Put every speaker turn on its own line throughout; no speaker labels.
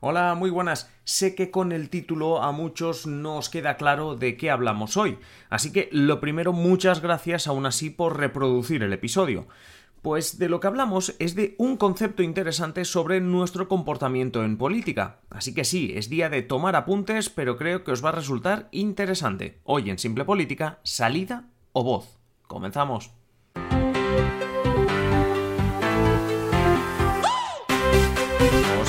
Hola, muy buenas. Sé que con el título a muchos no os queda claro de qué hablamos hoy, así que lo primero, muchas gracias aún así por reproducir el episodio. Pues de lo que hablamos es de un concepto interesante sobre nuestro comportamiento en política. Así que sí, es día de tomar apuntes, pero creo que os va a resultar interesante. Hoy en Simple Política, salida o voz. Comenzamos.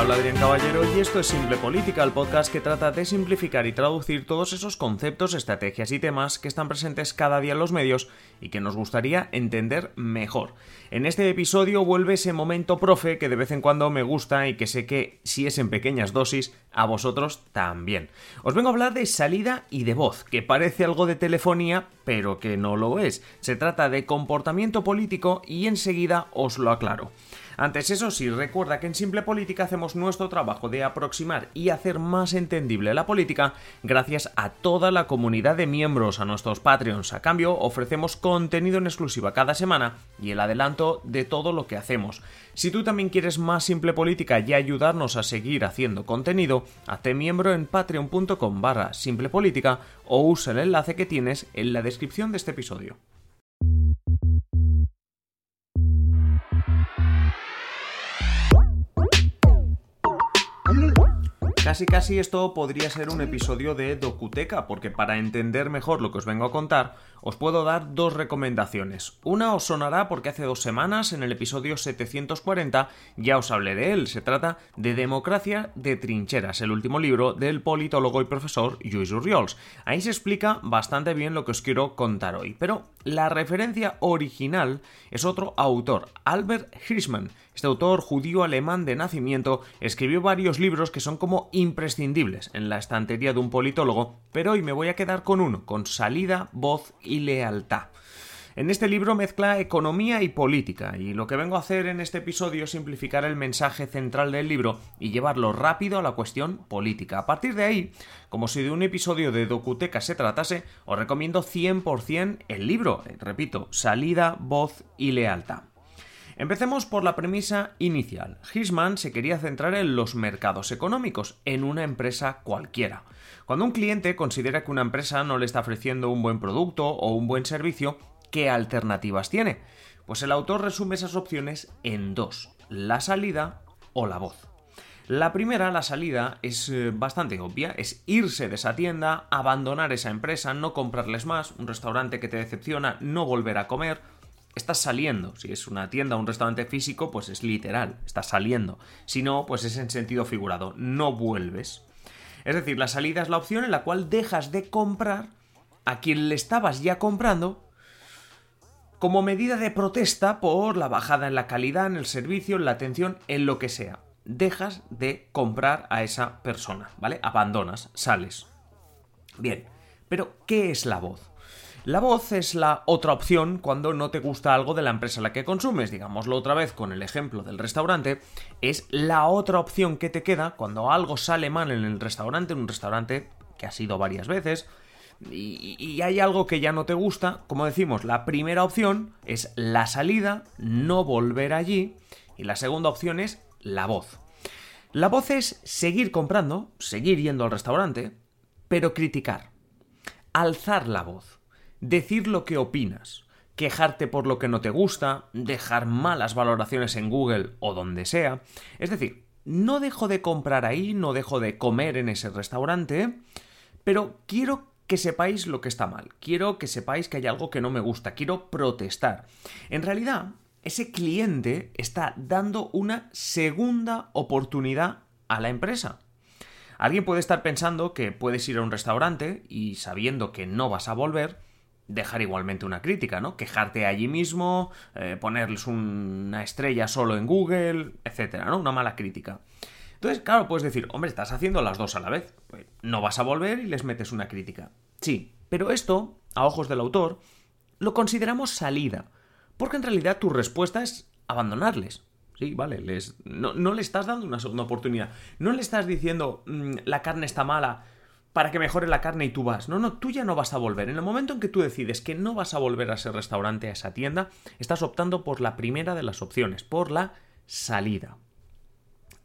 Habla Adrián Caballero y esto es Simple Política, el podcast que trata de simplificar y traducir todos esos conceptos, estrategias y temas que están presentes cada día en los medios y que nos gustaría entender mejor. En este episodio vuelve ese momento profe que de vez en cuando me gusta y que sé que si es en pequeñas dosis, a vosotros también. Os vengo a hablar de salida y de voz, que parece algo de telefonía, pero que no lo es. Se trata de comportamiento político y enseguida os lo aclaro. Antes eso sí, recuerda que en Simple Política hacemos nuestro trabajo de aproximar y hacer más entendible la política gracias a toda la comunidad de miembros, a nuestros Patreons. A cambio, ofrecemos contenido en exclusiva cada semana y el adelanto de todo lo que hacemos. Si tú también quieres más Simple Política y ayudarnos a seguir haciendo contenido, hazte miembro en patreon.com barra Simple Política o usa el enlace que tienes en la descripción de este episodio. Casi casi esto podría ser un episodio de Docuteca, porque para entender mejor lo que os vengo a contar, os puedo dar dos recomendaciones. Una os sonará porque hace dos semanas, en el episodio 740, ya os hablé de él. Se trata de Democracia de Trincheras, el último libro del politólogo y profesor Lluís Urriols. Ahí se explica bastante bien lo que os quiero contar hoy. Pero la referencia original es otro autor, Albert Hirschman, este autor judío alemán de nacimiento escribió varios libros que son como imprescindibles en la estantería de un politólogo, pero hoy me voy a quedar con uno, con salida, voz y lealtad. En este libro mezcla economía y política, y lo que vengo a hacer en este episodio es simplificar el mensaje central del libro y llevarlo rápido a la cuestión política. A partir de ahí, como si de un episodio de Docuteca se tratase, os recomiendo 100% el libro, repito, salida, voz y lealtad. Empecemos por la premisa inicial. Hirschman se quería centrar en los mercados económicos, en una empresa cualquiera. Cuando un cliente considera que una empresa no le está ofreciendo un buen producto o un buen servicio, ¿qué alternativas tiene? Pues el autor resume esas opciones en dos, la salida o la voz. La primera, la salida, es eh, bastante obvia, es irse de esa tienda, abandonar esa empresa, no comprarles más, un restaurante que te decepciona, no volver a comer, estás saliendo. Si es una tienda o un restaurante físico, pues es literal, estás saliendo. Si no, pues es en sentido figurado, no vuelves. Es decir, la salida es la opción en la cual dejas de comprar a quien le estabas ya comprando como medida de protesta por la bajada en la calidad, en el servicio, en la atención, en lo que sea. Dejas de comprar a esa persona, ¿vale? Abandonas, sales. Bien, pero ¿qué es la voz? La voz es la otra opción cuando no te gusta algo de la empresa a la que consumes, digámoslo otra vez con el ejemplo del restaurante, es la otra opción que te queda cuando algo sale mal en el restaurante, en un restaurante que has ido varias veces, y, hay algo que ya no te gusta, como decimos, la primera opción es la salida, no volver allí, y la segunda opción es la voz. La voz es seguir comprando, seguir yendo al restaurante, pero criticar, alzar la voz decir lo que opinas, quejarte por lo que no te gusta, dejar malas valoraciones en Google o donde sea. Es decir, no dejo de comprar ahí, no dejo de comer en ese restaurante, pero quiero que sepáis lo que está mal, quiero que sepáis que hay algo que no me gusta, quiero protestar. En realidad, ese cliente está dando una segunda oportunidad a la empresa. Alguien puede estar pensando que puedes ir a un restaurante y sabiendo que no vas a volver, dejar igualmente una crítica, ¿no? Quejarte allí mismo, eh, ponerles una estrella solo en Google, etcétera, ¿no? Una mala crítica. Entonces, claro, puedes decir, hombre, estás haciendo las dos a la vez. Pues no vas a volver y les metes una crítica. Sí, pero esto, a ojos del autor, lo consideramos salida. Porque en realidad tu respuesta es abandonarles. Sí, vale, les, no, le estás dando una segunda oportunidad. No le estás diciendo, mm, la carne está mala, para que mejore la carne y tú vas. No, no, tú ya no vas a volver. En el momento en que tú decides que no vas a volver a ese restaurante, a esa tienda, estás optando por la primera de las opciones, por la salida.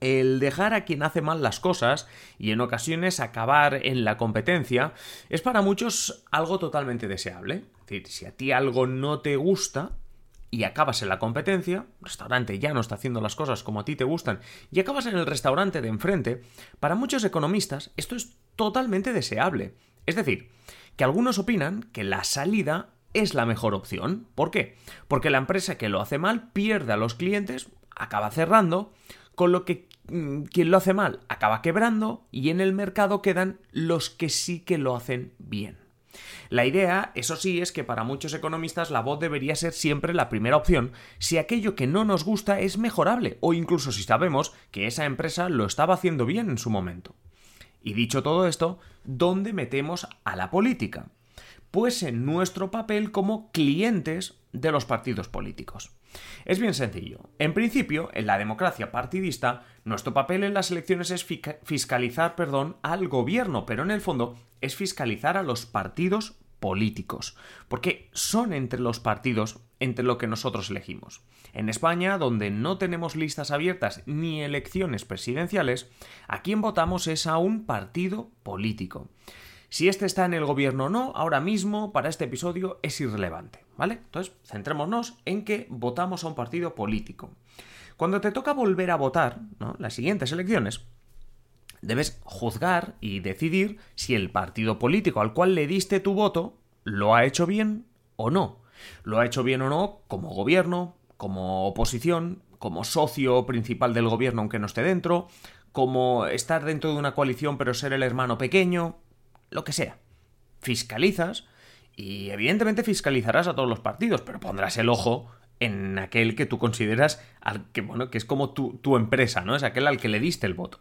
El dejar a quien hace mal las cosas y en ocasiones acabar en la competencia es para muchos algo totalmente deseable. Es decir, si a ti algo no te gusta, y acabas en la competencia, el restaurante ya no está haciendo las cosas como a ti te gustan, y acabas en el restaurante de enfrente, para muchos economistas esto es totalmente deseable. Es decir, que algunos opinan que la salida es la mejor opción. ¿Por qué? Porque la empresa que lo hace mal pierde a los clientes, acaba cerrando, con lo que mm, quien lo hace mal acaba quebrando y en el mercado quedan los que sí que lo hacen bien. La idea, eso sí, es que para muchos economistas la voz debería ser siempre la primera opción si aquello que no nos gusta es mejorable o incluso si sabemos que esa empresa lo estaba haciendo bien en su momento. Y dicho todo esto, ¿dónde metemos a la política? Pues en nuestro papel como clientes de los partidos políticos. Es bien sencillo. En principio, en la democracia partidista, nuestro papel en las elecciones es fiscalizar, perdón, al gobierno, pero en el fondo es fiscalizar a los partidos políticos, porque son entre los partidos entre lo que nosotros elegimos. En España, donde no tenemos listas abiertas ni elecciones presidenciales, a quien votamos es a un partido político. Si este está en el gobierno o no, ahora mismo, para este episodio, es irrelevante, ¿vale? Entonces, centrémonos en que votamos a un partido político. Cuando te toca volver a votar, ¿no? Las siguientes elecciones, debes juzgar y decidir si el partido político al cual le diste tu voto lo ha hecho bien o no. Lo ha hecho bien o no como gobierno, como oposición, como socio principal del gobierno aunque no esté dentro, como estar dentro de una coalición pero ser el hermano pequeño, lo que sea. Fiscalizas y evidentemente fiscalizarás a todos los partidos, pero pondrás el ojo en aquel que tú consideras al que, bueno, que es como tu, tu empresa, ¿no? Es aquel al que le diste el voto.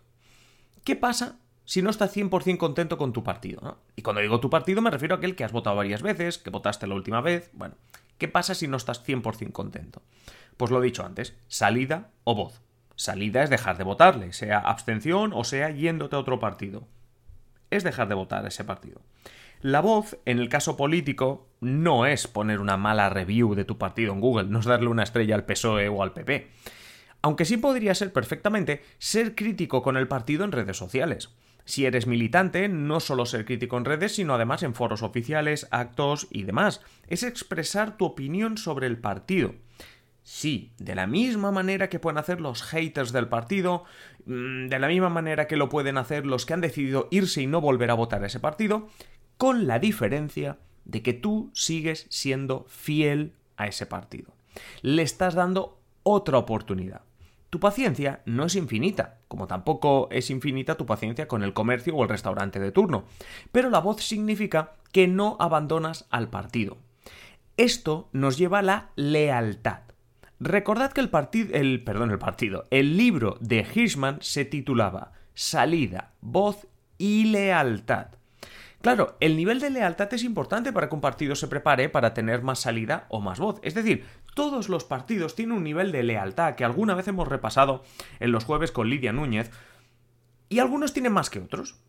¿Qué pasa si no estás 100% contento con tu partido? Y cuando digo tu partido me refiero a aquel que has votado varias veces, que votaste la última vez. Bueno, ¿qué pasa si no estás 100% contento? Pues lo he dicho antes, salida o voz. Salida es dejar de votarle, sea abstención o sea yéndote a otro partido es dejar de votar ese partido. La voz, en el caso político, no es poner una mala review de tu partido en Google, no es darle una estrella al PSOE o al PP. Aunque sí podría ser perfectamente ser crítico con el partido en redes sociales. Si eres militante, no solo ser crítico en redes, sino además en foros oficiales, actos y demás. Es expresar tu opinión sobre el partido. Sí, de la misma manera que pueden hacer los haters del partido, mm, de la misma manera que lo pueden hacer los que han decidido irse y no volver a votar a ese partido, con la diferencia de que tú sigues siendo fiel a ese partido. Le estás dando otra oportunidad. Tu paciencia no es infinita, como tampoco es infinita tu paciencia con el comercio o el restaurante de turno, pero la voz significa que no abandonas al partido. Esto nos lleva a la lealtad. Recordad que el partido, el, perdón, el partido, el libro de Hirschman se titulaba Salida, voz y lealtad. Claro, el nivel de lealtad es importante para que un partido se prepare para tener más salida o más voz. Es decir, todos los partidos tienen un nivel de lealtad que alguna vez hemos repasado en los jueves con Lidia Núñez, y algunos tienen más que otros.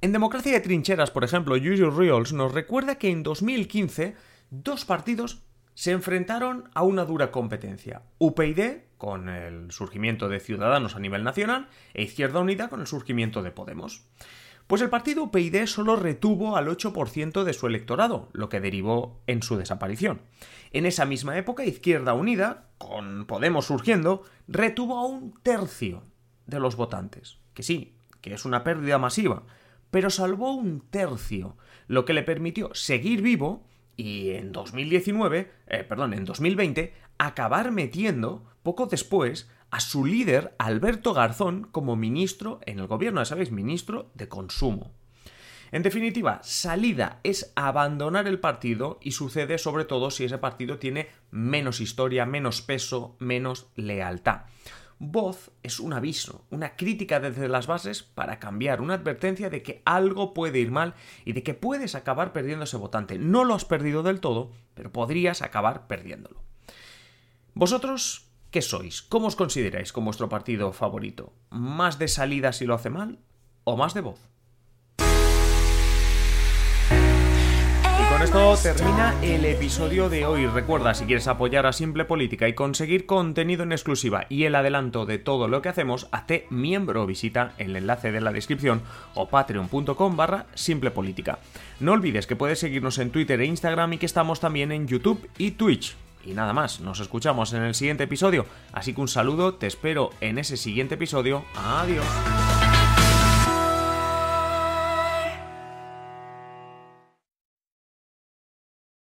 En Democracia de Trincheras, por ejemplo, Usual Reals nos recuerda que en 2015 dos partidos se enfrentaron a una dura competencia. UPyD, con el surgimiento de Ciudadanos a nivel nacional, e Izquierda Unida con el surgimiento de Podemos. Pues el partido UPyD solo retuvo al 8% de su electorado, lo que derivó en su desaparición. En esa misma época, Izquierda Unida, con Podemos surgiendo, retuvo a un tercio de los votantes. Que sí, que es una pérdida masiva, pero salvó un tercio, lo que le permitió seguir vivo y en 2019, eh, perdón, en 2020, acabar metiendo, poco después, a su líder, Alberto Garzón, como ministro en el gobierno, ya sabéis, ministro de Consumo. En definitiva, salida es abandonar el partido y sucede sobre todo si ese partido tiene menos historia, menos peso, menos lealtad. Voz es un aviso, una crítica desde las bases para cambiar, una advertencia de que algo puede ir mal y de que puedes acabar perdiendo ese votante. No lo has perdido del todo, pero podrías acabar perdiéndolo. ¿Vosotros qué sois? ¿Cómo os consideráis con vuestro partido favorito? ¿Más de salida si lo hace mal o más de voz? con esto termina el episodio de hoy. Recuerda, si quieres apoyar a Simple Política y conseguir contenido en exclusiva y el adelanto de todo lo que hacemos, hazte miembro o visita el enlace de la descripción o patreon.com barra Simple. No olvides que puedes seguirnos en Twitter e Instagram y que estamos también en YouTube y Twitch. Y nada más, nos escuchamos en el siguiente episodio. Así que un saludo, te espero en ese siguiente episodio. Adiós.